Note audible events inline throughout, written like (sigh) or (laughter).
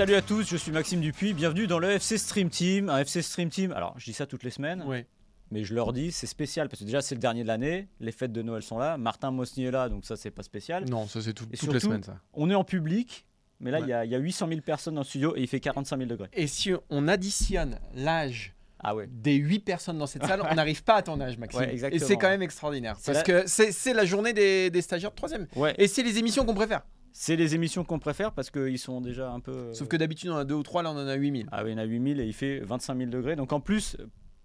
Salut à tous, je suis Maxime Dupuis, bienvenue dans le FC Stream Team. Un FC Stream Team, alors je dis ça toutes les semaines, Oui. mais je leur dis c'est spécial parce que déjà c'est le dernier de l'année, les fêtes de Noël sont là, Martin Mosny est là donc ça c'est pas spécial. Non, ça c'est tout- toutes les semaines ça. On est en public, mais là il Ouais. y, y a 800 000 personnes dans le studio et il fait 45 000 degrés. Et si on additionne l'âge Ah ouais. des 8 personnes dans cette salle, on n'arrive pas à ton âge, Maxime. Ouais, et c'est quand même extraordinaire. Parce la- que c'est la journée des, des stagiaires de troisième. Ouais, Et c'est les émissions qu'on préfère. C'est les émissions qu'on préfère parce qu'ils sont déjà un peu... Sauf que d'habitude, on en a deux ou trois, là on en a 8000. Ah oui, il y en a 8000 et il fait 25 000 degrés. Donc en plus,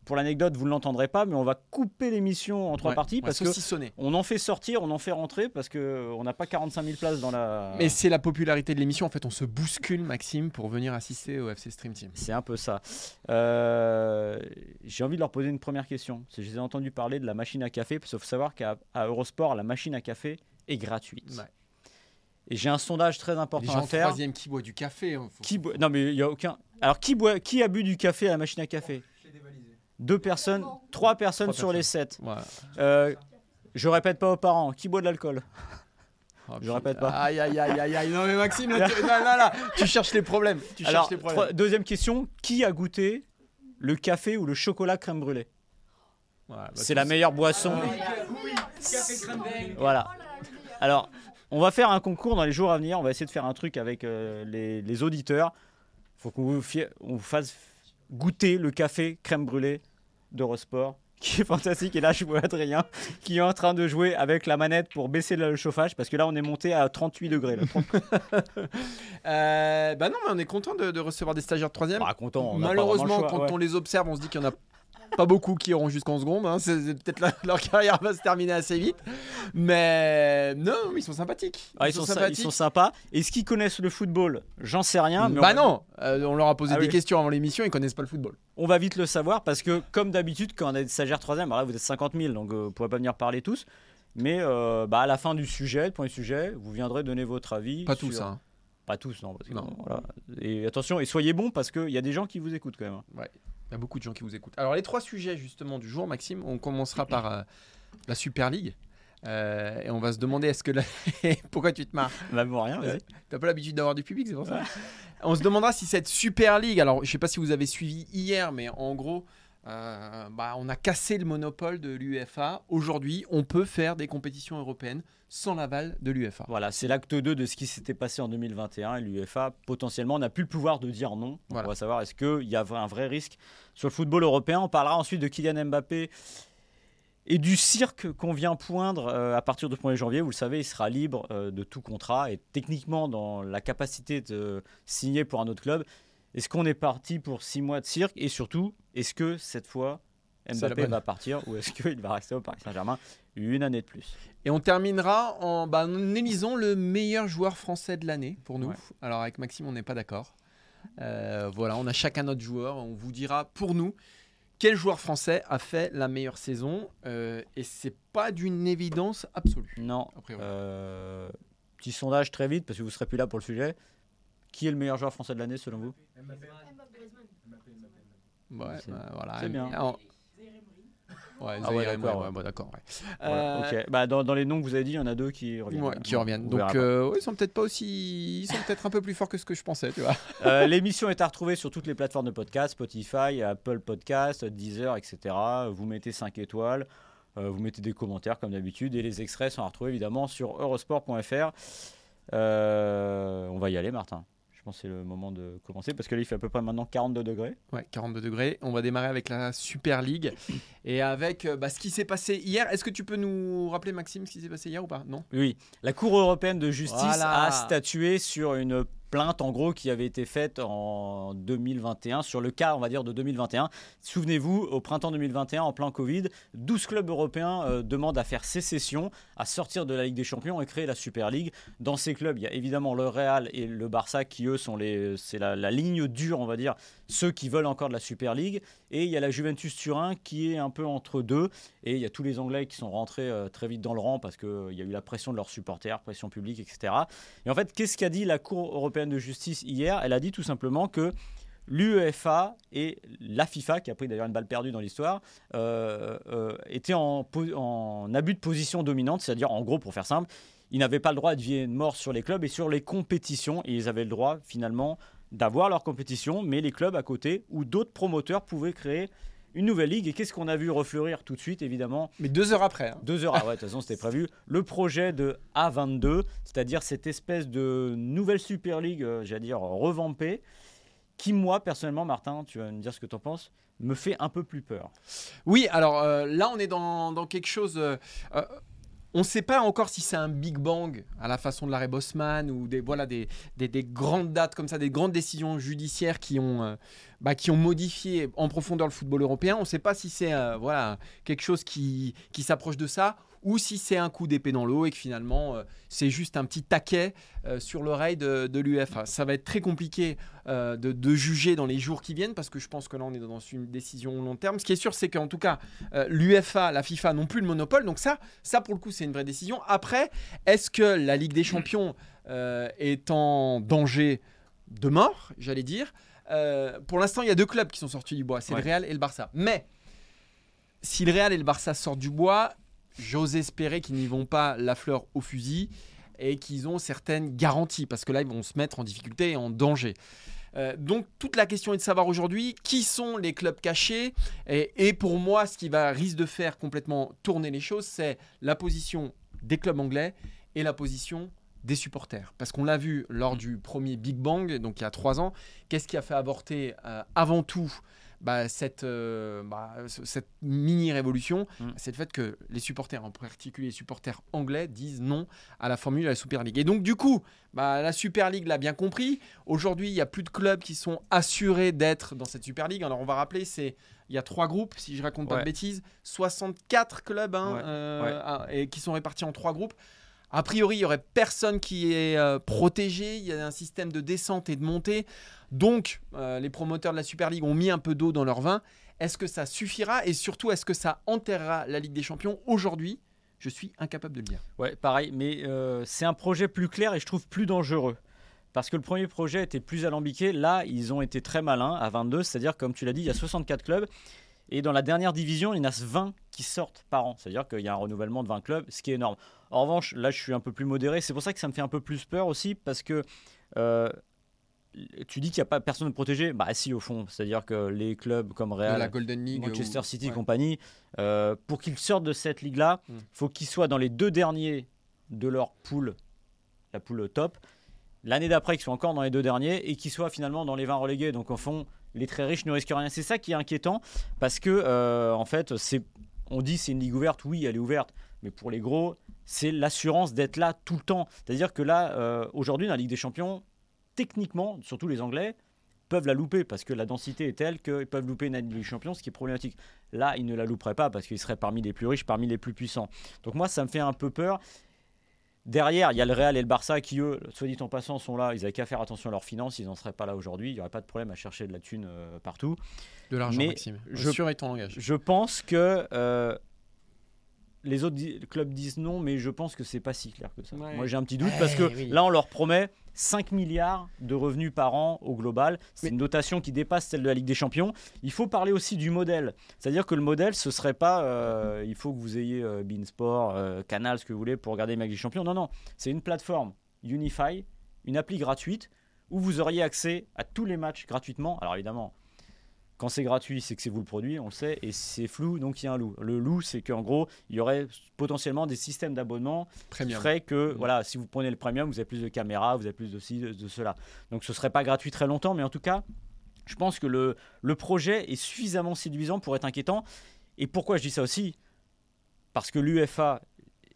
pour l'anecdote, vous ne l'entendrez pas, mais on va couper l'émission en trois Ouais, parties parce que on en fait sortir, on en fait rentrer parce que on n'a pas 45 000 places dans la. Mais c'est la popularité de l'émission. En fait, on se bouscule, Maxime, pour venir assister au FC Stream Team. C'est un peu ça. Euh, J'ai envie de leur poser une première question. Que Je les ai entendu parler de la machine à café, faut savoir qu'à Eurosport, la machine à café est gratuite. Ouais. Et j'ai un sondage très Les important gens à faire. troisième qui boit du café. hein, faut- Qui boit... Non, mais il y a aucun. Alors, qui, boit... qui a bu du café à la machine à café? Deux personnes, trois personnes Trois sur personnes. les sept. Voilà. Euh, je répète pas aux parents. Qui boit de l'alcool? Oh, Je répète pas. Aïe, aïe, aïe, aïe, aïe. Non, mais Maxime, là, tu, là, là, là, tu cherches les problèmes. Tu Alors, cherches les problèmes. trois- deuxième question. Qui a goûté le café ou le chocolat crème brûlée? Bah, C'est la meilleure boisson. Voilà. Alors, on va faire un concours dans les jours à venir. On va essayer de faire un truc avec euh, les, les auditeurs. Il faut qu'on vous, fie- on vous fasse goûter le café crème brûlée d'Eurosport, (laughs) qui est fantastique. Et là, je vois Adrien qui est en train de jouer avec la manette pour baisser le chauffage, parce que là, on est monté à 38 degrés. là. (laughs) Euh, bah non, mais on est content de, de recevoir des stagiaires de troisième. Bah, content, on n'a pas Malheureusement, quand ouais. on les observe, on se dit qu'il y en a pas beaucoup qui auront jusqu'en seconde. hein. C'est- Peut-être la- (laughs) leur carrière va se terminer assez vite. Mais non, ils sont sympathiques. Ah, ils, sont, sy- ils sont sympas. Est-ce qu'ils connaissent le football? J'en sais rien. Mais bah on- non, euh, on leur a posé Ah des oui. questions avant l'émission, ils connaissent pas le football. On va vite le savoir parce que, comme d'habitude, quand on troisième, alors là vous êtes 50 000, donc euh, vous ne pourrez pas venir parler tous. Mais euh, bah, à la fin du sujet, le premier sujet, vous viendrez donner votre avis. Pas sur- tous, hein. Pas tous, non. parce que, Non. voilà. Et attention, et soyez bons parce qu'il y a des gens qui vous écoutent quand même. hein. Il y a beaucoup de gens qui vous écoutent. Alors les trois sujets justement du jour, Maxime, on commencera (clears throat) par euh, la Super League. Euh, et on va se demander est-ce que la... (laughs) pourquoi tu te marres? Bah, bon, rien, vas-y. Ouais. T'as pas l'habitude d'avoir du public, c'est pour ça? On se demandera si cette Super League, alors je sais pas si vous avez suivi hier, mais en gros, euh, bah, on a cassé le monopole de l'UEFA. Aujourd'hui, on peut faire des compétitions européennes sans l'aval de l'UEFA. Voilà, c'est l'acte 2 de ce qui s'était passé en 2021 et l'UEFA potentiellement n'a plus le pouvoir de dire non. Voilà. On va savoir est-ce qu'il y a un vrai risque sur le football européen? On parlera ensuite de Kylian Mbappé et du cirque qu'on vient poindre euh, à partir du 1er janvier. Vous le savez, il sera libre euh, de tout contrat et techniquement dans la capacité de signer pour un autre club. Est-ce qu'on est parti pour six mois de cirque et surtout, est-ce que cette fois Mbappé va partir ou est-ce qu'il va rester au Paris Saint-Germain une année de plus? Et on terminera en, bah, en élisant le meilleur joueur français de l'année pour nous. Ouais. Alors avec Maxime, on n'est pas d'accord. Euh, voilà, on a chacun notre joueur. On vous dira pour nous quel joueur français a fait la meilleure saison. Euh, et c'est pas d'une évidence absolue. Non. Euh, petit sondage très vite, parce que vous serez plus là pour le sujet. Qui est le meilleur joueur français de l'année selon vous Ouais, bah, voilà. c'est bien. Alors- Ouais, Ah ouais, d'accord, ouais, ouais. d'accord. ouais. Voilà, Euh. Bah, dans, dans les noms que vous avez dit, il y en a deux qui reviennent. qui reviennent. On Donc, euh, ils sont peut-être pas aussi. Ils sont peut-être un peu plus forts que ce que je pensais, tu vois. (laughs) Euh, L'émission est à retrouver sur toutes les plateformes de podcast, Spotify, Apple Podcast, Deezer, etc. Vous mettez 5 étoiles, euh, vous mettez des commentaires comme d'habitude, et les extraits sont à retrouver évidemment sur eurosport.fr. On va y aller, Martin. Pense que c'est le moment de commencer parce que là, il fait à peu près maintenant 42 degrés. Ouais, 42 degrés. On va démarrer avec la Super League (coughs) et avec euh, bah, ce qui s'est passé hier. Est-ce que tu peux nous rappeler, Maxime, ce qui s'est passé hier ou pas? Non? Oui, la Cour européenne de justice Voilà. a statué sur une plainte en gros qui avait été faite en 2021 sur le cas on va dire de 2021. Souvenez-vous au printemps 2021 en plein Covid, 12 clubs européens euh, demandent à faire sécession, à sortir de la Ligue des Champions et créer la Super League. Dans ces clubs, il y a évidemment le Real et le Barça qui eux sont les c'est la, ligne dure on va dire ceux qui veulent encore de la Super League et il y a la Juventus Turin qui est un peu entre deux et il y a tous les Anglais qui sont rentrés euh, très vite dans le rang parce qu'il y a eu la pression de leurs supporters, pression publique, etc. Et en fait, qu'est-ce qu'a dit la Cour européenne de justice hier Elle a dit tout simplement que l'UEFA et la FIFA, qui a pris d'ailleurs une balle perdue dans l'histoire, euh, euh, étaient en, abus de position dominante, c'est-à-dire en gros, pour faire simple, ils n'avaient pas le droit de vie et de mort sur les clubs et sur les compétitions, et ils avaient le droit finalement d'avoir leur compétition, mais les clubs à côté ou d'autres promoteurs pouvaient créer une nouvelle ligue. Et qu'est-ce qu'on a vu refleurir tout de suite, évidemment Mais deux heures après. hein. deux heures, ah ouais, de toute façon c'était prévu. Le projet de A22, c'est-à-dire cette espèce de nouvelle Super League, euh, j'allais dire revampée, qui moi personnellement, Martin, tu vas me dire ce que tu en penses, me fait un peu plus peur. Oui, alors euh, là, on est dans, dans quelque chose. euh, euh, on ne sait pas encore si c'est un Big Bang à la façon de l'arrêt Bosman ou des, voilà, des, des, des grandes dates comme ça, des grandes décisions judiciaires qui ont, euh, bah, qui ont modifié en profondeur le football européen. On ne sait pas si c'est euh, voilà, quelque chose qui, qui s'approche de ça ou si c'est un coup d'épée dans l'eau et que finalement euh, c'est juste un petit taquet euh, sur l'oreille de, de l'UEFA. Ça va être très compliqué euh, de, de juger dans les jours qui viennent parce que je pense que là on est dans une décision long terme. Ce qui est sûr, c'est qu'en tout cas, l'UEFA, la FIFA n'ont plus le monopole. Donc ça, ça pour le coup, c'est une vraie décision. Après, est-ce que la Ligue des Champions euh, est en danger de mort, j'allais dire? Euh, Pour l'instant, il y a deux clubs qui sont sortis du bois, c'est Ouais. le Real et le Barça. Mais si le Real et le Barça sortent du bois, j'ose espérer qu'ils n'y vont pas la fleur au fusil et qu'ils ont certaines garanties parce que là, ils vont se mettre en difficulté et en danger. Euh, donc toute la question est de savoir aujourd'hui qui sont les clubs cachés et, pour moi ce qui va risque de faire complètement tourner les choses c'est la position des clubs anglais et la position des supporters parce qu'on l'a vu lors du premier Big Bang donc il y a trois ans qu'est-ce qui a fait avorter euh, avant tout bah, cette, euh, bah, ce- cette mini révolution, Mm. c'est le fait que les supporters, en particulier les supporters anglais, disent non à la formule de la Super League. Et donc, du coup, bah, la Super League l'a bien compris. Aujourd'hui, il n'y a plus de clubs qui sont assurés d'être dans cette Super League. Alors, on va rappeler, c'est il y a trois groupes, si je raconte pas de bêtises, 64 clubs hein, Ouais. euh, Ouais. et qui sont répartis en trois groupes. A priori, il y aurait personne qui est euh, protégé. Il y a un système de descente et de montée. Donc, euh, les promoteurs de la Super League ont mis un peu d'eau dans leur vin. Est-ce que ça suffira? Et surtout, est-ce que ça enterrera la Ligue des Champions? Aujourd'hui, je suis incapable de le dire. Ouais, pareil, mais euh, c'est un projet plus clair et je trouve plus dangereux. Parce que le premier projet était plus alambiqué. Là, ils ont été très malins à 22, c'est-à-dire, comme tu l'as dit, il y a 64 clubs. Et dans la dernière division, il y en a 20 qui sortent par an. C'est-à-dire qu'il y a un renouvellement de 20 clubs, ce qui est énorme. En revanche, là, je suis un peu plus modéré. C'est pour ça que ça me fait un peu plus peur aussi, parce que euh, tu dis qu'il n'y a pas personne de protégé. Bah, si, au fond. C'est-à-dire que les clubs comme Real, la Golden League. Manchester ou- City et ouais. compagnie, euh, pour qu'ils sortent de cette ligue-là, il Mm. faut qu'ils soient dans les deux derniers de leur poule, la poule top. L'année d'après, qu'ils soient encore dans les deux derniers et qu'ils soient finalement dans les 20 relégués. Donc, au fond, les très riches ne risquent rien. C'est ça qui est inquiétant parce que, euh, en fait, on dit c'est une ligue ouverte. Oui, elle est ouverte. Mais pour les gros, c'est l'assurance d'être là tout le temps. C'est-à-dire que là, euh, aujourd'hui, dans la Ligue des Champions, techniquement, surtout les Anglais, peuvent la louper parce que la densité est telle qu'ils peuvent louper une Ligue des Champions, ce qui est problématique. Là, ils ne la louperaient pas parce qu'ils seraient parmi les plus riches, parmi les plus puissants. Donc moi, ça me fait un peu peur. Derrière, il y a le Real et le Barça qui, eux, soit dit en passant, sont là. Ils n'avaient qu'à faire attention à leurs finances. Ils n'en seraient pas là aujourd'hui. Il n'y aurait pas de problème à chercher de la thune euh, partout. De l'argent, Maxime. je- Sûr est ton langage. Je pense que euh, les autres di- clubs disent non, mais je pense que c'est pas si clair que ça. Ouais. Moi, j'ai un petit doute Eh parce que oui. là, on leur promet 5 milliards de revenus par an au global. C'est Mais- une dotation qui dépasse celle de la Ligue des Champions. Il faut parler aussi du modèle. C'est-à-dire que le modèle, ce serait pas euh, il faut que vous ayez euh, Beansport, euh, Canal, ce que vous voulez pour regarder les Ligue des Champions. Non, non. C'est une plateforme Unify, une appli gratuite où vous auriez accès à tous les matchs gratuitement. Alors évidemment, quand c'est gratuit, c'est que c'est vous le produit, on le sait, et c'est flou, donc il y a un loup. Le loup, c'est qu'en gros, il y aurait potentiellement des systèmes d'abonnement qui Premium. feraient que, Mm. voilà, si vous prenez le premium, vous avez plus de caméras, vous avez plus de ci, de, de cela. Donc ce serait pas gratuit très longtemps, mais en tout cas, je pense que le, le projet est suffisamment séduisant pour être inquiétant. Et pourquoi je dis ça aussi? Parce que l'UFA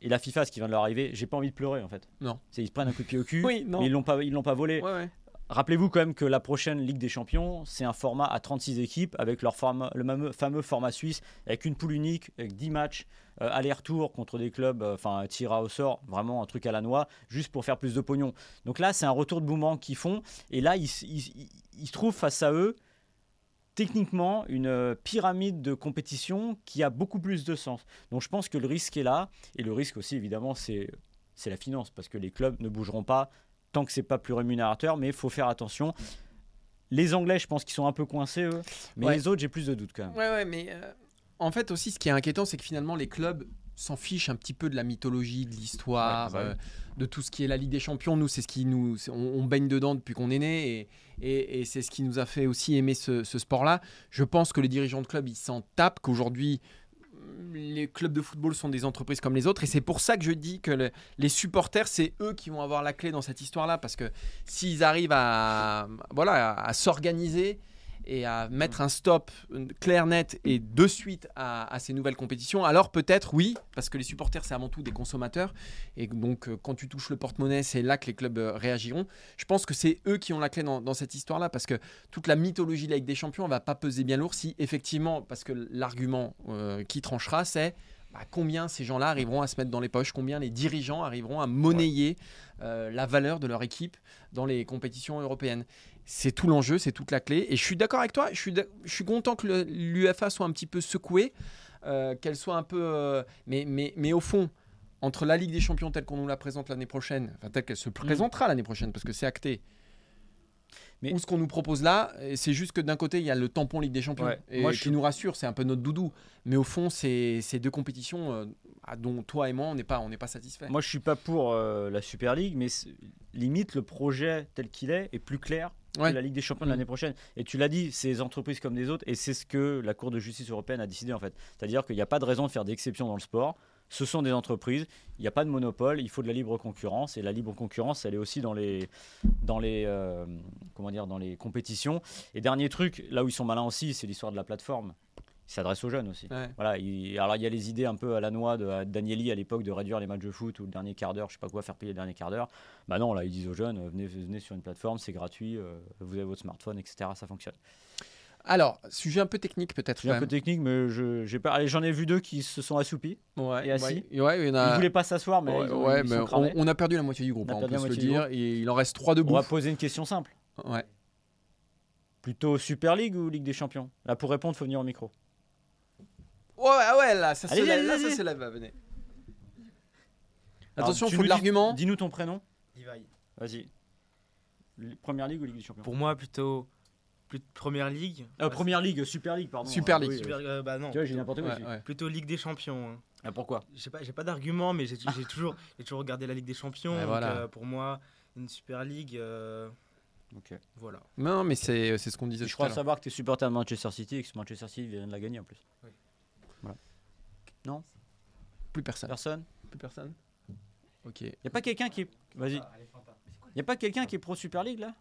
et la FIFA, ce qui vient de leur arriver, j'ai pas envie de pleurer en fait. Non. C'est ils se prennent un coup de pied au cul, (laughs) Oui, non. mais ils l'ont pas, ils l'ont pas volé. Ouais, ouais. Rappelez-vous quand même que la prochaine Ligue des Champions, c'est un format à 36 équipes avec leur le fameux, format suisse, avec une poule unique, avec 10 matchs, euh, aller-retour contre des clubs, euh, enfin tir au sort, vraiment un truc à la noix, juste pour faire plus de pognon. Donc là, c'est un retour de boomerang qu'ils font, et là, ils, ils- ils- trouvent face à eux techniquement une euh, pyramide de compétition qui a beaucoup plus de sens. Donc je pense que le risque est là, et le risque aussi évidemment c'est la finance, parce que les clubs ne bougeront pas tant que c'est pas plus rémunérateur, mais il faut faire attention. Les Anglais, je pense qu'ils sont un peu coincés eux, mais Ouais. les autres, j'ai plus de doutes quand même. Ouais, ouais, mais euh, en fait aussi, ce qui est inquiétant, c'est que finalement, les clubs s'en fichent un petit peu de la mythologie, de l'histoire, Ouais, euh, de tout ce qui est la Ligue des Champions. Nous, c'est ce qui nous, on, on baigne dedans depuis qu'on est né, et, et- et c'est ce qui nous a fait aussi aimer ce, ce sport-là. Je pense que les dirigeants de clubs, ils s'en tapent qu'aujourd'hui. Les clubs de football sont des entreprises comme les autres et c'est pour ça que je dis que le- les supporters c'est eux qui vont avoir la clé dans cette histoire là parce que s'ils arrivent à voilà à s'organiser et à mettre un stop clair, net et de suite à, à ces nouvelles compétitions, alors peut-être oui, parce que les supporters c'est avant tout des consommateurs et donc euh, quand tu touches le porte-monnaie, c'est là que les clubs euh, réagiront. Je pense que c'est eux qui ont la clé dans, dans cette histoire-là parce que toute la mythologie de la Ligue des Champions elle va pas peser bien lourd si effectivement, parce que l'argument euh, qui tranchera, c'est bah, combien ces gens-là arriveront à se mettre dans les poches, combien les dirigeants arriveront à monnayer euh, la valeur de leur équipe dans les compétitions européennes. C'est tout l'enjeu, c'est toute la clé. Et je suis d'accord avec toi, je suis, je suis content que l'UFA soit un petit peu secouée, euh, qu'elle soit un peu... euh, mais, mais, mais au fond, entre la Ligue des Champions telle qu'on nous la présente l'année prochaine, enfin telle qu'elle se présentera l'année prochaine, parce que c'est acté, Mais- ou ce qu'on nous propose là, c'est juste que d'un côté, il y a le tampon Ligue des Champions, Ouais. et Moi, qui suis- nous rassure, c'est un peu notre doudou. Mais au fond, c'est c'est deux compétitions euh, dont toi et moi, on n'est pas, on pas satisfait. Moi, je suis pas pour euh, la Super League, mais limite le projet tel qu'il est est plus clair Ouais. la Ligue des Champions de Mm. l'année prochaine. Et tu l'as dit, c'est des entreprises comme des autres, et c'est ce que la Cour de justice européenne a décidé en fait. C'est-à-dire qu'il n'y a pas de raison de faire d'exception dans le sport. Ce sont des entreprises, il n'y a pas de monopole, il faut de la libre concurrence, et la libre concurrence, elle est aussi dans les, dans les, euh, comment dire, dans les compétitions. Et dernier truc, là où ils sont malins aussi, c'est l'histoire de la plateforme. Ils s'adressent aux jeunes aussi. Ouais. Voilà, il, alors il y a les idées un peu à la noix de Danieli à l'époque de réduire les matchs de foot ou le dernier quart d'heure, je sais pas quoi, faire payer le dernier quart d'heure. Bah non, là ils disent aux jeunes, venez, venez sur une plateforme, c'est gratuit, euh, vous avez votre smartphone, etc. Ça fonctionne. Alors, sujet un peu technique peut-être. Un peu technique, mais je, j'ai pas. J'en ai vu deux qui se sont assoupis. Ouais, et assis. ouais, ouais, il y en a- Ils voulaient pas s'asseoir, mais Ouais, ils ont- ouais, ils mais sont on, a perdu la moitié du groupe, On hein, on, peut se le dire. Et il en reste trois debout. On va poser une question simple. Ouais. Plutôt Super League ou Ligue des Champions? Là, pour répondre, faut venir au micro. Ouais, ouais, ouais, là, ça se Allez, lève, allez, là, ça se lève, va, venez. Alors, Attention, faut nous de dis- l'argument. Dis-nous ton prénom. Levi. Vas-y. Première Ligue ou Ligue des Champions? Pour moi, plutôt plus Première Ligue. Euh, Ah, Première Ligue, Super League, pardon. Super Ah, League. oui, Super- oui. euh, bah non. Tu vois, j'ai n'importe quoi. Ouais, aussi. ouais. Plutôt Ligue des Champions. hein. Ah, pourquoi? J'ai pas, j'ai pas d'argument, mais j'ai j'ai toujours, j'ai toujours regardé la Ligue des Champions. Donc, voilà. euh, pour moi, une Super League, euh, Ok. voilà. Non, mais c'est c'est ce qu'on disait Je tout à crois savoir que tu es supporter de Manchester City et que Manchester City vient de la gagner en plus. Plus personne. Personne Plus personne. Ok. Y a pas quelqu'un qui est. Vas-y. Y a pas quelqu'un qui est pro Super League là?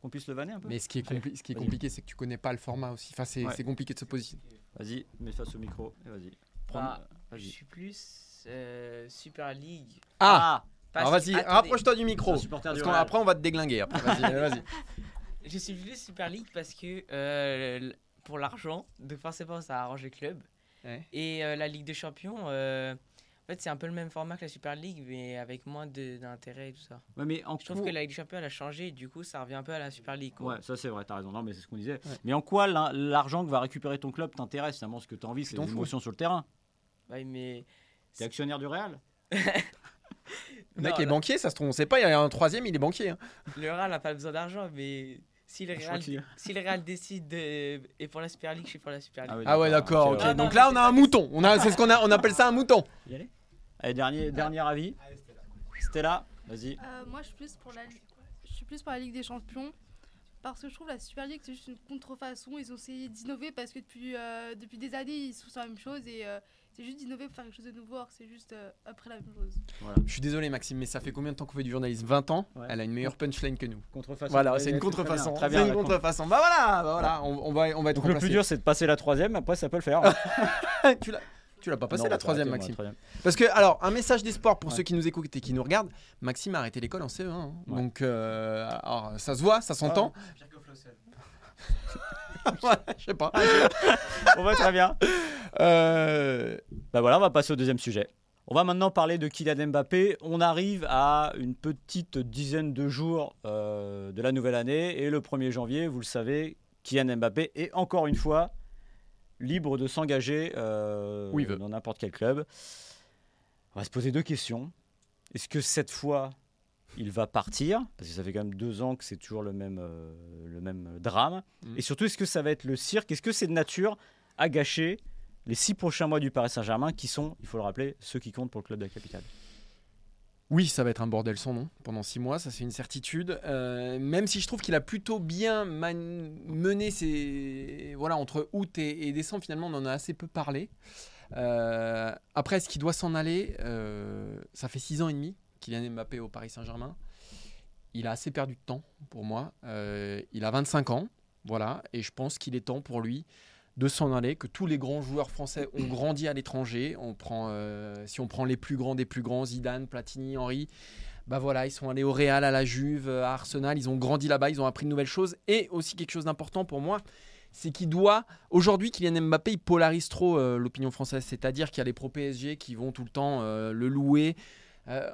Qu'on puisse le vanner un peu? Mais ce qui est, compli- ce qui est compliqué, c'est que tu connais pas le format aussi. Enfin, c'est Ouais. compliqué de se positionner. Vas-y, mets face au micro et vas-y. Prends- Bah, Je suis plus euh, Super League. Ah, Parce Alors vas-y, rapproche-toi du micro. Parce du qu'après, Real. on va te déglinguer. Après, vas-y, (laughs) vas-y. Je suis plus Super League parce que euh, pour l'argent, donc forcément ça arrange les clubs. Ouais. Et euh, la Ligue des Champions, euh, en fait c'est un peu le même format que la Super League, mais avec moins d'intérêt et tout ça. Ouais, mais en Je trouve que la Ligue des Champions elle a changé, et du coup ça revient un peu à la Super League. quoi. Ouais, ça c'est vrai, t'as raison. Non, mais c'est ce qu'on disait. Ouais. Mais en quoi l'argent que va récupérer ton club t'intéresse? Finalement, ce que t'as envie, c'est fous. émotions sur le terrain. Ouais, mais T'es actionnaire du Real? Le mec Non, est là- banquier, ça se trouve, on sait pas. Il y a un troisième, il est banquier. hein. le Real n'a pas besoin d'argent, mais si le Real, si le Real décide de... et pour la Super League, je suis pour la Super League. Ah ouais, d'accord. ok. Ah non, Donc là, on a un mouton. On a, c'est ce qu'on a, on appelle ça un mouton. Y aller? Allez, dernier, dernier avis. Stella, vas-y. Euh, moi, je suis plus pour la, je suis plus pour la Ligue des Champions parce que je trouve la Super League c'est juste une contrefaçon. Ils ont essayé d'innover parce que depuis euh, depuis des années ils sont sur la même chose et euh, c'est juste d'innover pour faire quelque chose de nouveau. C'est juste euh, après la même chose. Je suis désolé, Maxime, mais ça fait combien de temps qu'on fait du journalisme? 20 ans? Ouais. Elle a une meilleure punchline que nous. Contrefaçon. Voilà, c'est une ouais, très bien, contrefaçon. Très C'est bien. une contrefaçon. Bah voilà, bah voilà. On, on va, on va être Donc le plus dur, c'est de passer la troisième. Après, ça peut le faire. (laughs) tu l'as- Tu l'as pas passé Non, la troisième, Maxime. troisième. Parce que, alors, un message d'espoir pour Ouais. ceux qui nous écoutent et qui nous regardent. Maxime a arrêté l'école en CE1. hein. Ouais. Donc, euh, alors, ça se voit, ça s'entend. Pire je sais pas. On va très bien. Euh, Bah voilà, on va passer au deuxième sujet. On va maintenant parler de Kylian Mbappé. On arrive à une petite dizaine de jours euh, de la nouvelle année et le 1er janvier, vous le savez, Kylian Mbappé est encore une fois libre de s'engager euh, Où il veut. dans n'importe quel club. On va se poser deux questions. Est-ce que cette fois, il va partir Parce que ça fait quand même deux ans que c'est toujours le même, euh, le même drame. Mhm. Et surtout, est-ce que ça va être le cirque? Est-ce que c'est de nature à gâcher les six prochains mois du Paris Saint-Germain qui sont, il faut le rappeler, ceux qui comptent pour le club de la capitale? Oui, ça va être un bordel sans nom pendant six mois, ça c'est une certitude. Euh, même si je trouve qu'il a plutôt bien mené ses. Voilà, entre août et, et décembre, finalement, on en a assez peu parlé. Euh, après, est-ce qu'il doit s'en aller? Euh, Ça fait six ans et demi a Mbappé au Paris Saint-Germain. Il a assez perdu de temps pour moi. Euh, il a 25 ans, voilà, et je pense qu'il est temps pour lui de s'en aller, que tous les grands joueurs français ont grandi à l'étranger. On prend, euh, si on prend les plus grands des plus grands, Zidane, Platini, Henry, bah voilà, ils sont allés au Real, à la Juve, à Arsenal, ils ont grandi là-bas, ils ont appris de nouvelles choses. Et aussi quelque chose d'important pour moi, c'est qu'il doit, aujourd'hui, Kylian Mbappé, il polarise trop euh, l'opinion française, c'est-à-dire qu'il y a les pro PSG qui vont tout le temps euh, le louer. Euh,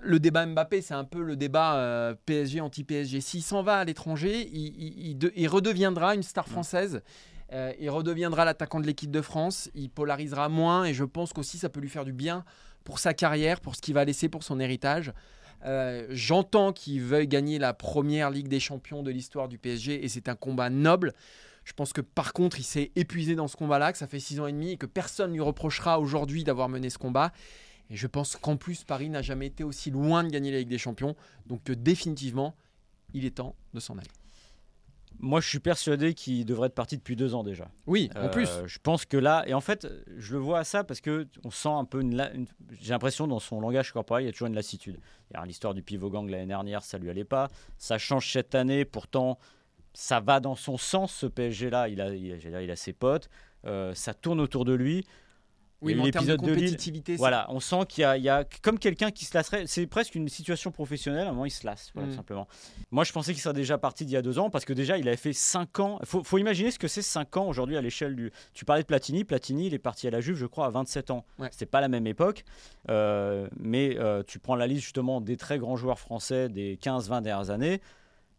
le débat Mbappé, c'est un peu le débat euh, PSG anti-PSG. S'il s'en va à l'étranger, il, il- il de- il redeviendra une star française. Euh, il redeviendra l'attaquant de l'équipe de France. Il polarisera moins et je pense qu'aussi ça peut lui faire du bien pour sa carrière, pour ce qu'il va laisser pour son héritage. J'entends qu'il veuille gagner la première Ligue des Champions de l'histoire du PSG et c'est un combat noble. Je pense que par contre, il s'est épuisé dans ce combat-là, que ça fait six ans et demi et que personne lui reprochera aujourd'hui d'avoir mené ce combat. Et je pense qu'en plus, Paris n'a jamais été aussi loin de gagner la Ligue des Champions. Donc que définitivement, il est temps de s'en aller. Moi, je suis persuadé qu'il devrait être parti depuis deux ans déjà. Oui, en Euh, plus. Je pense que là, et en fait, je le vois à ça parce que on sent un peu une, j'ai l'impression dans son langage corporel, il y a toujours une lassitude. L'histoire du pivot gang l'année dernière, ça lui allait pas. Ça change cette année, pourtant, ça va dans son sens ce PSG là. Il a, il a, il a ses potes, euh, ça tourne autour de lui. Oui, mais eu en termes de l'épisode de Lille. compétitivité, Voilà, on sent qu'il y a, il y a comme quelqu'un qui se lasserait. C'est presque une situation professionnelle. À un moment, il se lasse, voilà, Mm. tout simplement. Moi, je pensais qu'il serait déjà parti d'il y a deux ans parce que déjà, il avait fait cinq ans. Il faut, faut imaginer ce que c'est cinq ans aujourd'hui à l'échelle du. Tu parlais de Platini. Platini, il est parti à la Juve, je crois, à 27 ans. Ouais. C'était pas la même époque. Euh, mais euh, tu prends la liste justement des très grands joueurs français des 15-20 dernières années.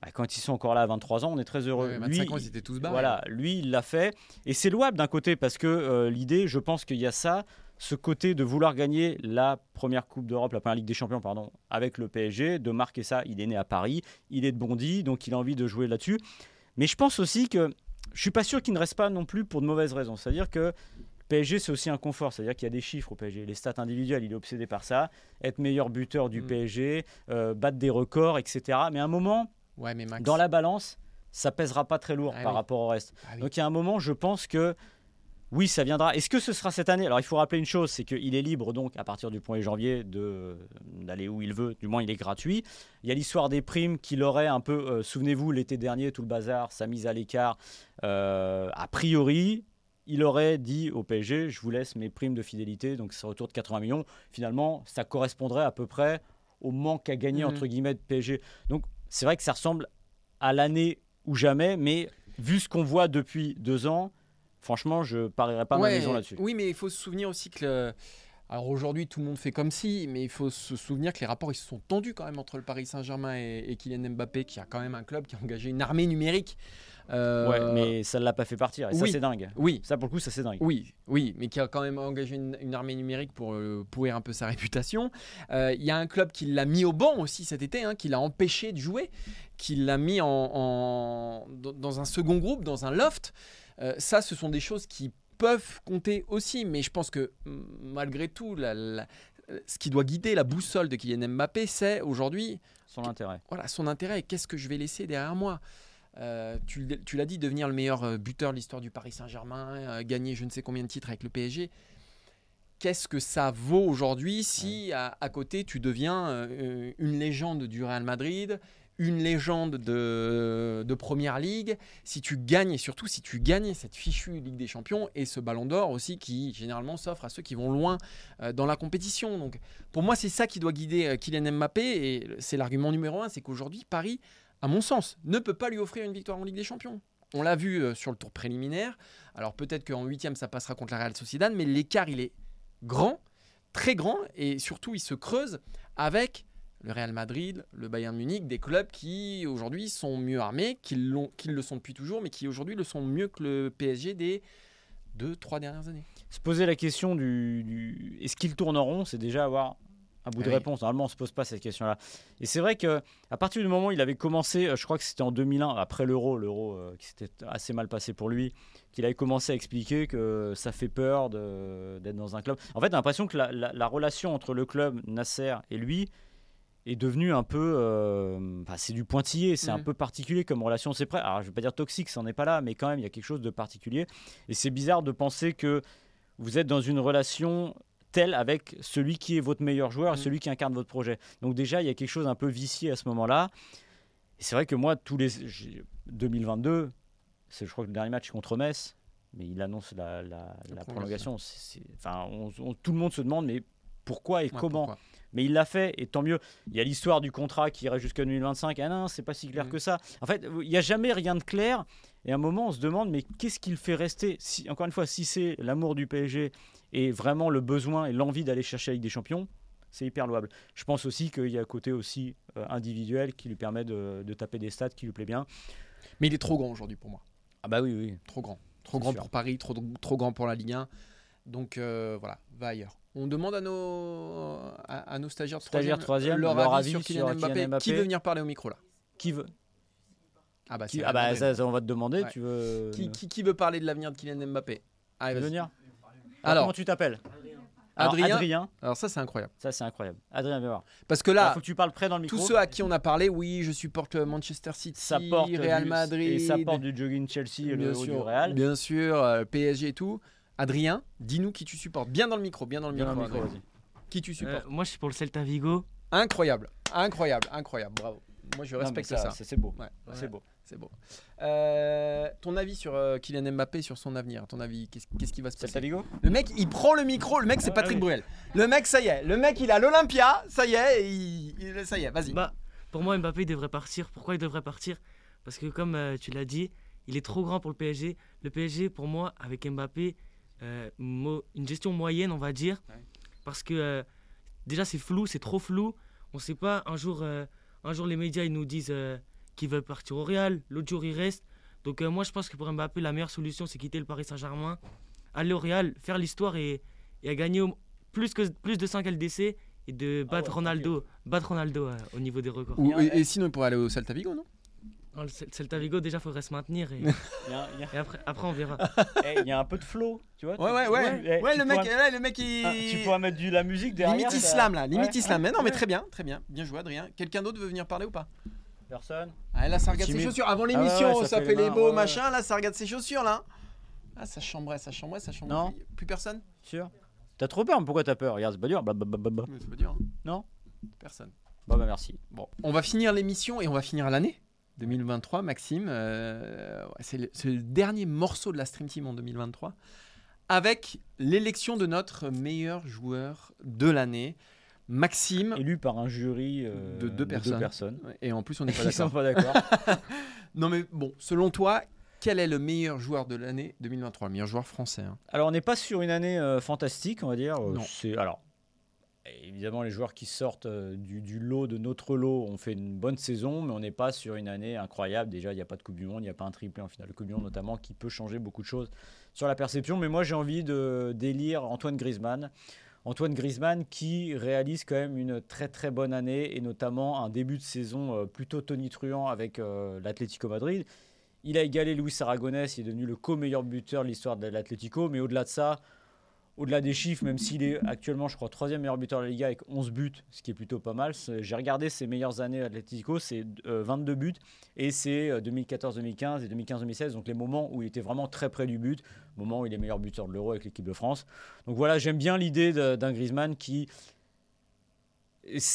Bah, quand ils sont encore là à 23 ans, on est très heureux. Ouais, Lui, 25 ans, ils étaient tous barrés. voilà, lui, il l'a fait. Et c'est louable d'un côté parce que euh, l'idée, je pense qu'il y a ça, ce côté de vouloir gagner la première Coupe d'Europe, la première Ligue des Champions, pardon, avec le PSG, de marquer ça. Il est né à Paris, il est de Bondy, donc il a envie de jouer là-dessus. Mais je pense aussi que je suis pas sûr qu'il ne reste pas non plus pour de mauvaises raisons. C'est-à-dire que PSG, c'est aussi un confort. C'est-à-dire qu'il y a des chiffres au PSG. Les stats individuelles, il est obsédé par ça. Être meilleur buteur du Mm. PSG, euh, battre des records, etc. Mais à un moment, Ouais, mais Max. dans la balance, ça pèsera pas très lourd Ah par oui. rapport au reste. Ah oui. Donc il y a un moment, je pense que oui, ça viendra. Est-ce que ce sera cette année? Alors il faut rappeler une chose, c'est qu'il est libre donc à partir du 1er janvier de d'aller où il veut. Du moins, il est gratuit. Il y a l'histoire des primes qu'il aurait un peu. euh, Souvenez-vous, l'été dernier, tout le bazar, sa mise à l'écart. euh, a priori. Il aurait dit au PSG, je vous laisse mes primes de fidélité, donc c'est retour de 80 millions. Finalement, ça correspondrait à peu près au manque à gagner, Mhm. entre guillemets, de PSG. Donc c'est vrai que ça ressemble à l'année ou jamais, mais vu ce qu'on voit depuis deux ans, franchement, je parierais pas ma Ouais, maison là-dessus. Oui, mais il faut se souvenir aussi que. le- Alors aujourd'hui, tout le monde fait comme si, mais il faut se souvenir que les rapports ils se sont tendus quand même entre le Paris Saint-Germain et, et Kylian Mbappé, qui a quand même un club qui a engagé une armée numérique. Euh, Ouais, mais ça ne l'a pas fait partir, et ça c'est dingue. Oui, Ça pour le coup, ça c'est dingue. Oui, oui, mais qui a quand même engagé une, une armée numérique pour euh, pourrir un peu sa (laughs) réputation. Euh, Il y a un club qui l'a mis au banc aussi cet été, hein, qui l'a empêché de jouer, qui l'a mis en, en- dans- un second groupe, dans un loft. Euh, ça, ce sont des choses qui peuvent compter aussi, mais je pense que malgré tout, la- la- ce qui doit guider la boussole de Kylian Mbappé, c'est aujourd'hui Son intérêt. voilà, son intérêt qu'est-ce que je vais laisser derrière moi Euh, tu, l'as dit, devenir le meilleur euh, buteur de l'histoire du Paris Saint-Germain, euh, gagner je ne sais combien de titres avec le PSG. Qu'est-ce que ça vaut aujourd'hui si à, à côté tu deviens euh, une légende du Real Madrid, une légende de, de Première Ligue, si tu gagnes, et surtout si tu gagnes cette fichue Ligue des Champions et ce ballon d'or aussi qui généralement s'offre à ceux qui vont loin dans la compétition. Donc pour moi, c'est ça qui doit guider Kylian Mbappé et c'est l'argument numéro un, c'est qu'aujourd'hui, Paris, à mon sens, ne peut pas lui offrir une victoire en Ligue des Champions. On l'a vu euh, sur le tour préliminaire. Alors peut-être qu'en huitième, ça passera contre la Real Sociedad, mais l'écart, il est grand, très grand, et surtout, il se creuse avec le Real Madrid, le Bayern Munich, des clubs qui aujourd'hui sont mieux armés, qui, qui le sont depuis toujours, mais qui aujourd'hui le sont mieux que le PSG des deux, trois dernières années. Se poser la question du, du- est-ce qu'ils tourneront, c'est déjà avoir un bout de Ah oui. réponse. Normalement, on se pose pas cette question-là. Et c'est vrai que à partir du moment où il avait commencé, euh, je crois que c'était en 2001, après l'Euro, l'Euro euh, qui s'était assez mal passé pour lui, qu'il avait commencé à expliquer que ça fait peur d'être dans un club. En fait, a l'impression que la, la- la relation entre le club Nasser et lui est devenue un peu, euh, bah, c'est du pointillé, c'est un Mhm. peu particulier comme relation. C'est prêt. Alors, je vais pas dire toxique, ça n'en est pas là, mais quand même, il y a quelque chose de particulier. Et c'est bizarre de penser que vous êtes dans une relation telle avec celui qui est votre meilleur joueur, et Mm. celui qui incarne votre projet. Donc déjà, il y a quelque chose un peu vicié à ce moment-là. Et c'est vrai que moi, tous les j'ai- 2022, c'est je crois que le dernier match contre Metz, mais il annonce la, la- la prolongation. C'est- c'est- enfin, on- on- tout le monde se demande, mais pourquoi et Ouais, comment pourquoi? Mais il l'a fait, et tant mieux. Il y a l'histoire du contrat qui irait jusqu'à 2025. Ah non, c'est pas si clair Mhm. que ça. En fait, il n'y a jamais rien de clair. Et à un moment, on se demande, mais qu'est-ce qu'il fait rester si, Encore une fois, si c'est l'amour du PSG et vraiment le besoin et l'envie d'aller chercher la Ligue des Champions, c'est hyper louable. Je pense aussi qu'il y a un côté aussi euh, individuel qui lui permet de, de taper des stats qui lui plaît bien. Mais il est trop grand aujourd'hui pour moi. Ah bah oui, oui. Trop grand. Trop grand sûr. pour Paris, trop, trop grand pour la Ligue 1. Donc euh, voilà, va ailleurs. On demande à nos, à, à nos stagiaires de Stagiaires troisième, troisième, leur, leur avis, avis sur Kylian, sur Mbappé. Kylian Mbappé. Qui veut venir parler au micro là? Qui veut Ah bah, qui- c'est Ah bah ça, ça, on va te demander. Ouais. Tu veux, qui, qui- qui veut parler de l'avenir de Kylian Mbappé? Allez, vas-y. venir Alors, comment tu t'appelles? Alors, Adrien. Adrien. Alors ça c'est incroyable. Ça, c'est incroyable. Adrien, viens voir. Parce que là, faut que tu parles près dans le micro. tous ceux à qui on a parlé, oui, je supporte euh, Manchester City, ça porte Real du, Madrid, et ça porte du jogging Chelsea et le bien haut du sûr, Real. bien sûr, euh, PSG et tout. Adrien, dis-nous qui tu supportes. Bien dans le micro, bien dans le Bien micro. dans le micro, Adrien. vas-y. Qui tu Euh, supportes moi, je suis pour le Celta Vigo. Incroyable, incroyable, incroyable. Bravo. Moi, je Non, respecte ça, ça. C'est beau. Ouais, C'est beau. C'est beau. Euh, ton avis sur euh, Kylian Mbappé, sur son avenir Ton avis, qu'est-ce qui va se passer? Le mec, il prend le micro. Le mec, c'est Ah, Patrick oui. Bruel. Le mec, ça y est. Le mec, il à l'Olympia. Ça y est. il- il- ça y est. Vas-y. Bah, pour moi, Mbappé il devrait partir. Pourquoi il devrait partir? Parce que, comme euh, tu l'as dit, il est trop grand pour le PSG. Le PSG, pour moi, avec Mbappé, euh, mo- une gestion moyenne, on va dire. Ouais. Parce que euh, déjà, c'est flou, c'est trop flou. On sait pas. Un jour, euh, un jour les médias ils nous disent qu'ils veulent partir au Real. L'autre jour, il reste. Donc, euh, moi, je pense que pour Mbappé, la meilleure solution, c'est quitter le Paris Saint-Germain, aller au Real, faire l'histoire et, et à gagner au- plus, que, plus de 5 LDC et de battre ouais, Ronaldo, battre Ronaldo euh, au niveau des records. Ou- et, et sinon, il pourrait aller au Celta Vigo, non? Non, le Cel- Celta Vigo, déjà, faudrait se maintenir et, (laughs) Il y a- il y a- et après, après, on verra. (laughs) eh, il y a un peu de flow, tu vois. Ouais, ouais, ouais. eh, Ouais, tu le mec, pourras- ouais, le mec, il. ah, tu pourras mettre de la musique derrière. Limite islam là, limite Ouais. islam. Mais non, mais très bien, très bien. Bien joué, Adrien. Quelqu'un d'autre veut venir parler ou pas? Personne. Ah, là, ça regarde ses chaussures. Avant Ah ouais, l'émission, ouais, ça, ça fait, fait les beaux ouais, ouais. machins. Là, ça regarde ses chaussures là. Ah, ça chambrait, ça chambrait, ça chambrait. Non. Plus, plus personne Sûr. T'as trop peur, mais pourquoi t'as peur? Regarde, c'est pas dur. Blablabla. Mais C'est pas dur. hein. Non Personne. Bah, bah merci. Bon. On va finir l'émission et on va finir l'année 2023, Maxime. euh, ouais, c'est le, c'est le dernier morceau de la Stream Team en 2023 avec l'élection de notre meilleur joueur de l'année, Maxime. Élu par un jury euh, De deux personnes. Et en plus, on n'est pas d'accord. pas d'accord. (laughs) Non, mais bon, selon toi, quel est le meilleur joueur de l'année 2023 Le meilleur joueur français. hein. Alors, on n'est pas sur une année euh, fantastique, on va dire. Euh, Non. C'est alors. Évidemment, les joueurs qui sortent euh, du, du lot de notre lot ont fait une bonne saison, mais on n'est pas sur une année incroyable. Déjà, il n'y a pas de Coupe du Monde, il n'y a pas un triplé en finale de Coupe du Monde, notamment, qui peut changer beaucoup de choses sur la perception. Mais moi, j'ai envie de d'élire Antoine Griezmann. Antoine Griezmann qui réalise quand même une très très bonne année et notamment un début de saison euh, plutôt tonitruant avec euh, l'Atlético Madrid. Il a égalé Luis Aragonès, il est devenu le co-meilleur buteur de l'histoire de l'Atlético, mais au-delà de ça, au-delà des chiffres, même s'il est actuellement, je crois, troisième meilleur buteur de la Liga avec 11 buts, ce qui est plutôt pas mal. J'ai regardé ses meilleures années à l'Atlético, c'est euh, 22 buts, et c'est euh, 2014-2015 et 2015-2016, donc les moments où il était vraiment très près du but, moment où il est meilleur buteur de l'Euro avec l'équipe de France. Donc voilà, j'aime bien l'idée d'un Griezmann qui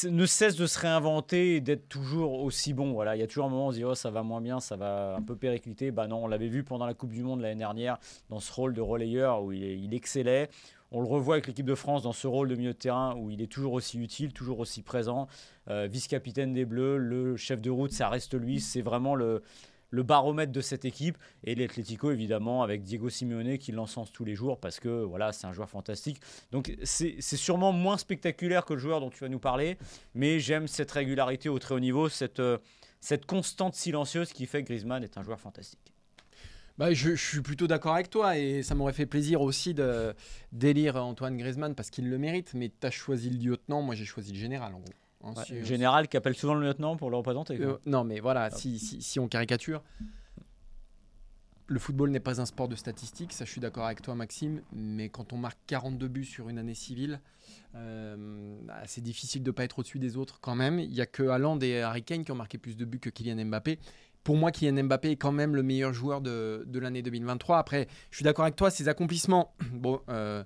ne cesse de se réinventer et d'être toujours aussi bon. Voilà, il y a toujours un moment où on se dit oh ça va moins bien, ça va un peu péricliter. Bah non, on l'avait vu pendant la Coupe du Monde l'année dernière dans ce rôle de relayeur où il, il excellait. On le revoit avec l'équipe de France dans ce rôle de milieu de terrain où il est toujours aussi utile, toujours aussi présent. Euh, Vice-capitaine des Bleus, le chef de route, ça reste lui. C'est vraiment le, le baromètre de cette équipe. Et l'Atlético, évidemment, avec Diego Simeone qui l'encense tous les jours parce que voilà, c'est un joueur fantastique. Donc c'est sûrement moins spectaculaire que le joueur dont tu vas nous parler, mais j'aime cette régularité au très haut niveau, cette, euh, cette constante silencieuse qui fait que Griezmann est un joueur fantastique. Bah, je, je suis plutôt d'accord avec toi et ça m'aurait fait plaisir aussi de d'élire Antoine Griezmann parce qu'il le mérite. Mais tu as choisi le lieutenant, moi j'ai choisi le général en gros. Ouais, le général qui appelle souvent le lieutenant pour le représenter. quoi. Euh, non, mais voilà, si, si, si on caricature, le football n'est pas un sport de statistiques, ça je suis d'accord avec toi Maxime, mais quand on marque 42 buts sur une année civile, euh, bah, c'est difficile de ne pas être au-dessus des autres quand même. Il n'y a que Haaland et Harry Kane qui ont marqué plus de buts que Kylian Mbappé. Pour moi, Kylian Mbappé est quand même le meilleur joueur de, de l'année 2023. Après, je suis d'accord avec toi, ses accomplissements, (coughs) bon, euh,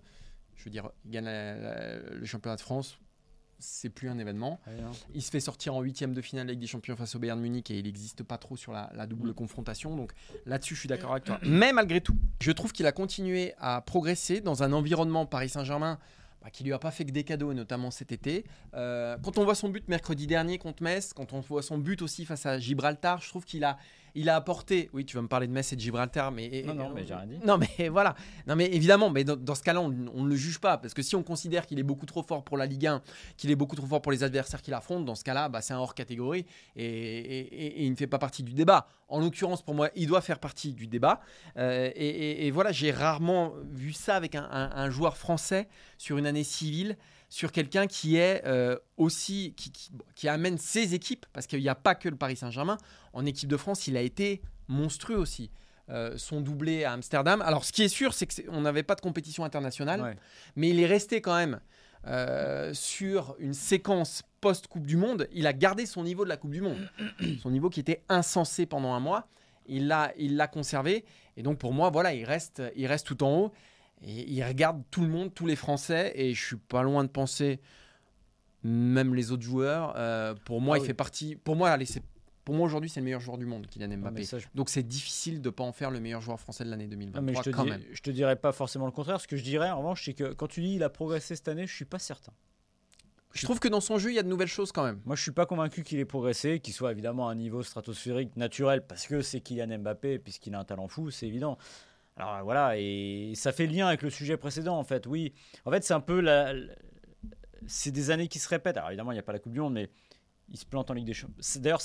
je veux dire, il gagne la- la- le championnat de France, c'est plus un événement. Il se fait sortir en huitième de finale avec des champions face au Bayern Munich et il n'existe pas trop sur la, la double confrontation. Donc là-dessus, je suis d'accord avec toi. Mais malgré tout, je trouve qu'il a continué à progresser dans un environnement Paris Saint-Germain bah, qui lui a pas fait que des cadeaux, notamment cet été. Euh, quand on voit son but mercredi dernier contre Metz, quand on voit son but aussi face à Gibraltar, je trouve qu'il a, il a apporté. Oui, tu vas me parler de Metz et de Gibraltar, mais Non, non, mais j'ai rien dit. non, mais voilà. Non, mais évidemment, mais dans, dans ce cas-là, on on ne le juge pas. Parce que si on considère qu'il est beaucoup trop fort pour la Ligue 1, qu'il est beaucoup trop fort pour les adversaires qu'il affronte, dans ce cas-là, bah, c'est un hors catégorie et, et- et- et il ne fait pas partie du débat. En l'occurrence, pour moi, il doit faire partie du débat. Euh, et, et- et voilà, j'ai rarement vu ça avec un, un- un joueur français sur une année civile, sur quelqu'un qui est euh, aussi qui, qui- bon, qui amène ses équipes, parce qu'il n'y a pas que le Paris Saint-Germain. En équipe de France, il a été monstrueux aussi. Euh, son doublé à Amsterdam. Alors, ce qui est sûr, c'est qu'on n'avait pas de compétition internationale, Ouais. mais il est resté quand même euh, sur une séquence post-Coupe du Monde. Il a gardé son niveau de la Coupe du Monde, (clears throat) son niveau qui était insensé pendant un mois. Il l'a, il l'a conservé. Et donc, pour moi, voilà, il reste, il reste tout en haut. Et il regarde tout le monde, tous les Français. Et je suis pas loin de penser, même les autres joueurs. euh, pour moi, Ah il oui. fait partie. Pour moi, allez, c'est. Pour moi aujourd'hui, c'est le meilleur joueur du monde, Kylian Mbappé. mais ça, je- Donc c'est difficile de pas en faire le meilleur joueur français de l'année 2023 non, mais je te, quand dis- même. je te dirais pas forcément le contraire. Ce que je dirais en revanche, c'est que quand tu dis il a progressé cette année, je suis pas certain. Je trouve que dans son jeu, il y a de nouvelles choses quand même. Moi, je suis pas convaincu qu'il ait progressé, qu'il soit évidemment à un niveau stratosphérique naturel parce que c'est Kylian Mbappé, puisqu'il a un talent fou, c'est évident. Alors voilà, et ça fait lien avec le sujet précédent en fait. Oui, en fait, c'est un peu la- C'est des années qui se répètent. Alors évidemment, il n'y a pas la Coupe du Monde, mais il se plante en Ligue des Champions. D'ailleurs,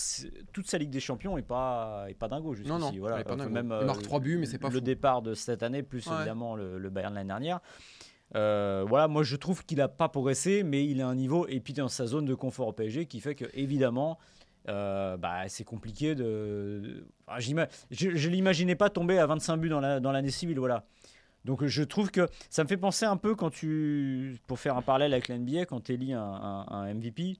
toute sa Ligue des Champions est pas, est pas dingo jusqu'ici. Non, non, voilà. pas dingo. Même, Il marque trois buts, mais c'est pas Le fou. départ de cette année, plus Ouais. évidemment le, le Bayern de l'année dernière. Euh, voilà, moi je trouve qu'il n'a pas progressé, mais il a un niveau et puis dans sa zone de confort au PSG qui fait que évidemment, euh, bah, c'est compliqué de. j'ima- je ne l'imaginais pas tomber à 25 buts dans la- dans l'année civile, voilà. Donc je trouve que ça me fait penser un peu quand tu, pour faire un parallèle avec l'NBA, quand tu élis un, un- un MVP,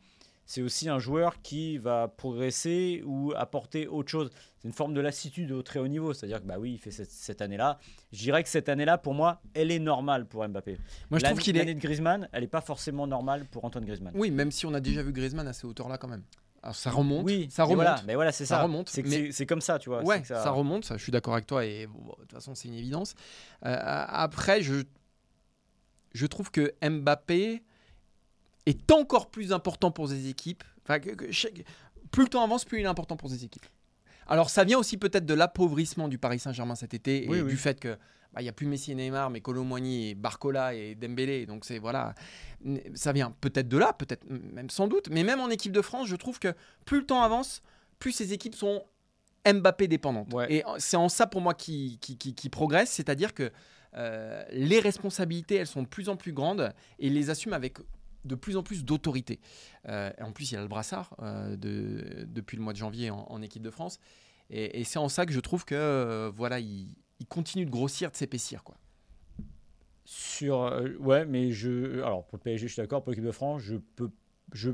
c'est aussi un joueur qui va progresser ou apporter autre chose. C'est une forme de lassitude au très haut niveau, c'est-à-dire que bah oui, il fait cette, cette année-là. Je dirais que cette année-là, pour moi, elle est normale pour Mbappé. Moi, je L'année- trouve qu'il L'année est. de Griezmann, elle n'est pas forcément normale pour Antoine Griezmann. Oui, même si on a déjà vu Griezmann à ces hauteurs-là quand même. Alors ça remonte. Oui, ça mais remonte. Voilà, mais voilà, c'est Ça ça. remonte, C'est mais- comme ça, tu vois. Ouais, que ça... remonte, ça, je suis d'accord avec toi et bon, de toute façon c'est une évidence. Euh, après, je, je trouve que Mbappé est encore plus important pour ses équipes. Enfin, que- que chaque- plus le temps avance, plus il est important pour ses équipes. Alors ça vient aussi peut-être de l'appauvrissement du Paris Saint-Germain cet été et Oui, oui. du fait que bah, il y a plus Messi et Neymar, mais Colomboigny et Barcola et Dembélé. Donc c'est voilà, ça vient peut-être de là, peut-être même sans doute. Mais même en équipe de France, je trouve que plus le temps avance, plus ces équipes sont Mbappé dépendantes. Ouais. Et c'est en ça pour moi qui, qui, qui- qui progresse, c'est-à-dire que euh, les responsabilités, elles sont de plus en plus grandes et les assume avec de plus en plus d'autorité. Euh, en plus, il y a le brassard euh, de, depuis le mois de janvier en, en équipe de France. Et, et c'est en ça que je trouve que euh, voilà, il, il continue de grossir, de s'épaissir. Quoi. Sur, ouais, mais je, alors pour le PSG, je suis d'accord. Pour l'équipe de France, je peux, je,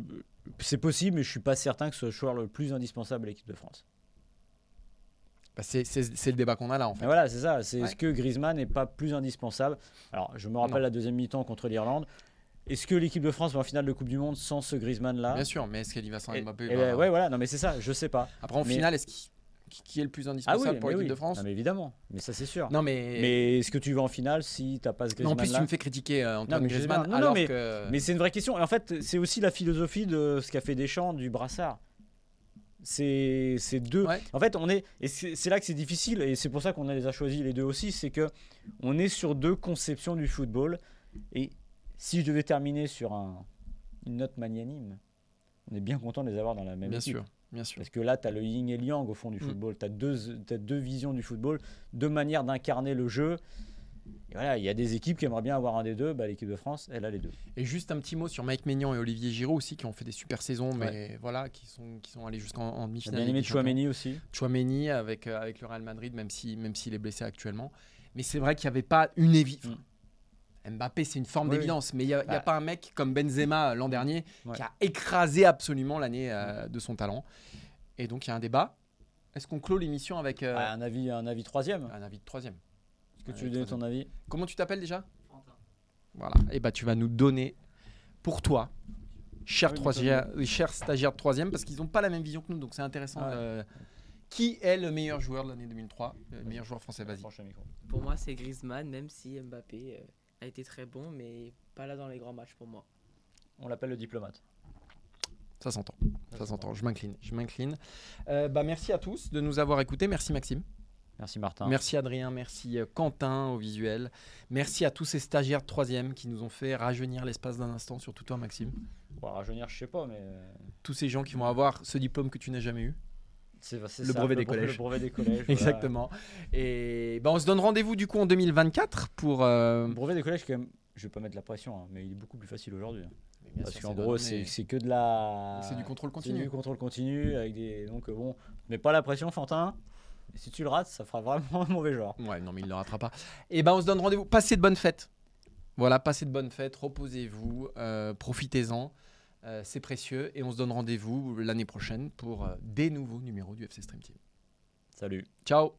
c'est possible, mais je suis pas certain que ce soit le joueur le plus indispensable à l'équipe de France. Bah, c'est, le débat qu'on a là, en fait. Voilà, c'est ça. C'est Ouais. est-ce que Griezmann n'est pas plus indispensable Alors, je me rappelle Non. la deuxième mi-temps contre l'Irlande. Est-ce que l'équipe de France va en finale de Coupe du Monde sans ce Griezmann-là Bien sûr, mais est-ce qu'elle y va sans Mbappé et bah, ben, Ouais, voilà, non mais c'est ça, je sais pas. Après, en Mais- finale, est-ce qui, qui- est le plus Ah oui, indispensable pour mais l'équipe oui. de France Non mais évidemment, mais ça c'est sûr. Non, mais. Mais est-ce que tu vas en finale si t'as pas ce Non, en Griezmann plus, tu me fais critiquer euh, Antoine mais je sais Griezmann. Non, non, alors mais- que. Mais c'est une vraie question. Et en fait, c'est aussi la philosophie de ce qu'a fait Deschamps du brassard. C'est deux. Ouais. En fait, on est et c'est c'est là que c'est difficile et c'est pour ça qu'on les a choisis les deux aussi, c'est que on est sur deux conceptions du football et si je devais terminer sur un, une note magnanime, on est bien content de les avoir dans la même Bien équipe. sûr, bien sûr. Parce que là, tu as le yin et le yang au fond du Mm. football. Tu as deux, t'as deux visions du football, deux manières d'incarner le jeu. Et voilà, il y a des équipes qui aimeraient bien avoir un des deux. Bah, L'équipe de France, elle a les deux. Et juste un petit mot sur Mike Maignan et Olivier Giroud aussi, qui ont fait des super saisons, mais voilà, qui sont, qui sont allés jusqu'en demi-finale. bien aimé. Chouameni aussi. Chouameni avec, euh, avec le Real Madrid, même s'il même s'il est blessé actuellement. Mais c'est vrai qu'il n'y avait pas une évidence. Mbappé, c'est une forme. Oui, d'évidence, mais il n'y a, il y a Bah. pas un mec comme Benzema euh, l'an dernier Ouais. qui a écrasé absolument l'année euh, de son talent. Et donc il y a un débat. Est-ce qu'on clôt l'émission avec euh, Ah, un, avis, un avis troisième. un avis de troisième Est-ce que un tu veux donner ton avis? Comment tu t'appelles déjà? Voilà. Et bah tu vas nous donner pour toi, cher, Oui, mais troisième, cher stagiaire de troisième, parce qu'ils n'ont pas la même vision que nous, donc c'est intéressant. Ah ouais. Qui est le meilleur joueur de l'année 2003 Le meilleur joueur français, vas-y. Pour moi, c'est Griezmann, même si Mbappé euh, a été très bon, mais pas là dans les grands matchs pour moi. On l'appelle le diplomate. Ça s'entend. Ça s'entend. Je m'incline. Je m'incline. Euh, bah, merci à tous de nous avoir écoutés. Merci Maxime. Merci Martin. Merci Adrien. Merci euh, Quentin au visuel. Merci à tous ces stagiaires de troisième qui nous ont fait rajeunir l'espace d'un instant, surtout toi Maxime. Bon, rajeunir, je sais pas, mais euh, Tous ces gens qui vont avoir ce diplôme que tu n'as jamais eu. C'est c'est Le ça, brevet le des collèges. Le brevet des collèges. (laughs) voilà. Exactement. Et bah, on se donne rendez-vous du coup en 2024 pour. euh, Le brevet des collèges, quand même, je vais pas mettre la pression, hein, mais il est beaucoup plus facile aujourd'hui. bien Parce sûr, qu'en c'est gros, c'est mais c'est que de la. C'est du contrôle C'est continu. du contrôle continu avec des. Donc bon, mets pas la pression, Fantin. Si tu le rates, ça fera vraiment un mauvais genre. Ouais, non, mais il ne le ratera pas. Et ben, on se donne rendez-vous. Passez de bonnes fêtes. Voilà, passez de bonnes fêtes, reposez-vous, euh, profitez-en. Euh, c'est précieux. Et on se donne rendez-vous l'année prochaine pour euh, des nouveaux numéros du FC Stream Team. Salut. Ciao